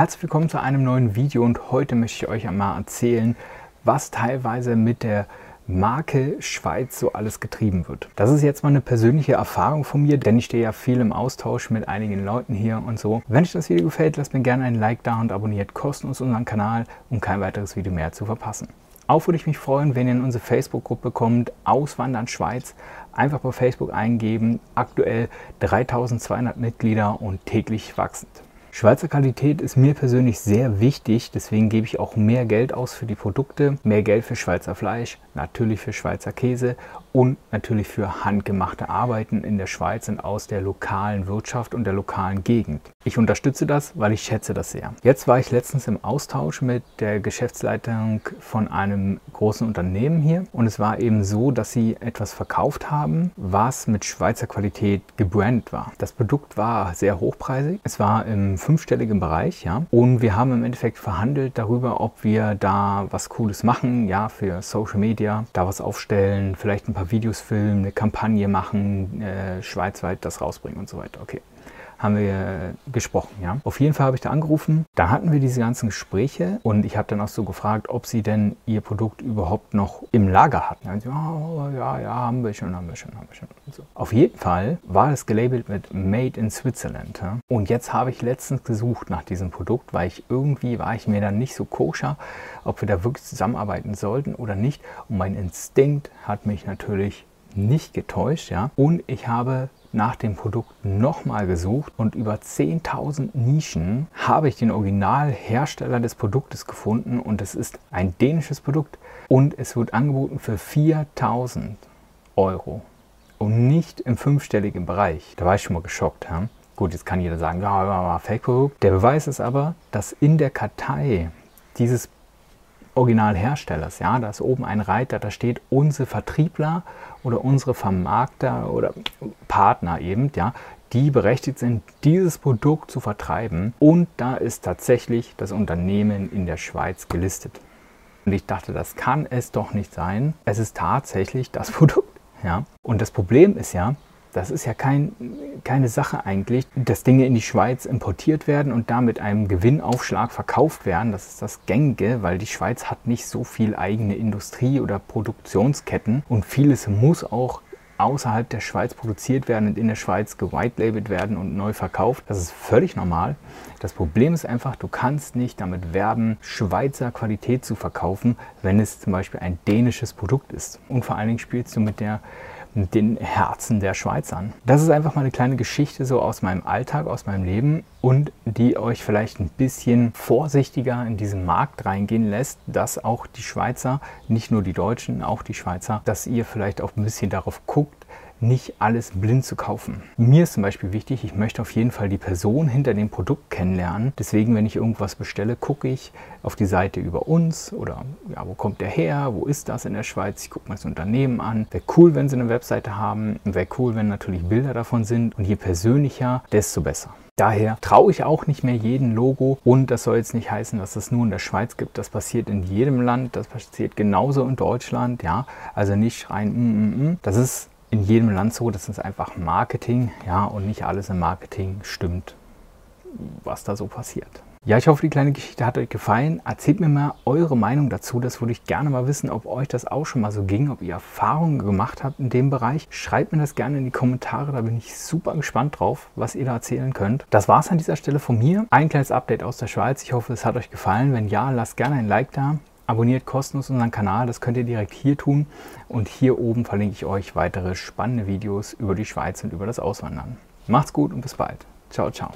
Herzlich willkommen zu einem neuen Video und heute möchte ich euch einmal erzählen, was teilweise mit der Marke Schweiz so alles getrieben wird. Das ist jetzt mal eine persönliche Erfahrung von mir, denn ich stehe ja viel im Austausch mit einigen Leuten hier und so. Wenn euch das Video gefällt, lasst mir gerne ein Like da und abonniert kostenlos unseren Kanal, um kein weiteres Video mehr zu verpassen. Auch würde ich mich freuen, wenn ihr in unsere Facebook-Gruppe kommt, Auswandern Schweiz. Einfach bei Facebook eingeben, aktuell 3200 Mitglieder und täglich wachsend. Schweizer Qualität ist mir persönlich sehr wichtig, deswegen gebe ich auch mehr Geld aus für die Produkte, mehr Geld für Schweizer Fleisch, natürlich für Schweizer Käse und natürlich für handgemachte Arbeiten in der Schweiz und aus der lokalen Wirtschaft und der lokalen Gegend. Ich unterstütze das, weil ich schätze das sehr. Jetzt war ich letztens im Austausch mit der Geschäftsleitung von einem großen Unternehmen hier und es war eben so, dass sie etwas verkauft haben, was mit Schweizer Qualität gebrandet war. Das Produkt war sehr hochpreisig, es war im fünfstelligen Bereich, ja, und wir haben im Endeffekt verhandelt darüber, ob wir da was Cooles machen, ja, für Social Media, da was aufstellen, vielleicht ein paar Videos filmen, eine Kampagne machen, äh, schweizweit das rausbringen und so weiter. Okay haben wir gesprochen. Ja? Auf jeden Fall habe ich da angerufen. Da hatten wir diese ganzen Gespräche und ich habe dann auch so gefragt, ob sie denn ihr Produkt überhaupt noch im Lager hatten. Ja, oh, ja, ja, haben wir schon, haben wir schon, haben wir schon. So. Auf jeden Fall war es gelabelt mit Made in Switzerland. Ja? Und jetzt habe ich letztens gesucht nach diesem Produkt, weil ich irgendwie war ich mir dann nicht so koscher, ob wir da wirklich zusammenarbeiten sollten oder nicht. Und mein Instinkt hat mich natürlich nicht getäuscht, ja. Und ich habe nach dem Produkt nochmal gesucht und über 10.000 Nischen habe ich den Originalhersteller des Produktes gefunden und es ist ein dänisches Produkt und es wird angeboten für 4.000 Euro und nicht im fünfstelligen Bereich. Da war ich schon mal geschockt. Ja? Gut, jetzt kann jeder sagen, ja, Fake-Produkt. Der Beweis ist aber, dass in der Kartei dieses Originalherstellers. Ja, da ist oben ein Reiter, da steht unsere Vertriebler oder unsere Vermarkter oder Partner eben, ja, die berechtigt sind, dieses Produkt zu vertreiben. Und da ist tatsächlich das Unternehmen in der Schweiz gelistet. Und ich dachte, das kann es doch nicht sein. Es ist tatsächlich das Produkt. Ja. Und das Problem ist ja, das ist ja kein, keine Sache eigentlich, dass Dinge in die Schweiz importiert werden und da mit einem Gewinnaufschlag verkauft werden. Das ist das Gängige, weil die Schweiz hat nicht so viel eigene Industrie oder Produktionsketten und vieles muss auch außerhalb der Schweiz produziert werden und in der Schweiz gewitelabelt werden und neu verkauft. Das ist völlig normal. Das Problem ist einfach, du kannst nicht damit werben, Schweizer Qualität zu verkaufen, wenn es zum Beispiel ein dänisches Produkt ist. Und vor allen Dingen spielst du mit der den Herzen der Schweizern. Das ist einfach mal eine kleine Geschichte so aus meinem Alltag, aus meinem Leben und die euch vielleicht ein bisschen vorsichtiger in diesen Markt reingehen lässt, dass auch die Schweizer, nicht nur die Deutschen, auch die Schweizer, dass ihr vielleicht auch ein bisschen darauf guckt, nicht alles blind zu kaufen. Mir ist zum Beispiel wichtig, ich möchte auf jeden Fall die Person hinter dem Produkt kennenlernen. Deswegen, wenn ich irgendwas bestelle, gucke ich auf die Seite über uns oder ja, wo kommt der her, wo ist das in der Schweiz. Ich gucke mir das Unternehmen an. Wäre cool, wenn sie eine Webseite haben. Wäre cool, wenn natürlich Bilder davon sind. Und je persönlicher, desto besser. Daher traue ich auch nicht mehr jedem Logo und das soll jetzt nicht heißen, dass es nur in der Schweiz gibt. Das passiert in jedem Land, das passiert genauso in Deutschland, ja. Also nicht rein, mm, mm, mm. das ist in jedem Land so. Das ist einfach Marketing, ja, und nicht alles im Marketing stimmt, was da so passiert. Ja, ich hoffe, die kleine Geschichte hat euch gefallen. Erzählt mir mal eure Meinung dazu. Das würde ich gerne mal wissen, ob euch das auch schon mal so ging, ob ihr Erfahrungen gemacht habt in dem Bereich. Schreibt mir das gerne in die Kommentare. Da bin ich super gespannt drauf, was ihr da erzählen könnt. Das war es an dieser Stelle von mir. Ein kleines Update aus der Schweiz. Ich hoffe, es hat euch gefallen. Wenn ja, lasst gerne ein Like da. Abonniert kostenlos unseren Kanal, das könnt ihr direkt hier tun. Und hier oben verlinke ich euch weitere spannende Videos über die Schweiz und über das Auswandern. Macht's gut und bis bald. Ciao, ciao.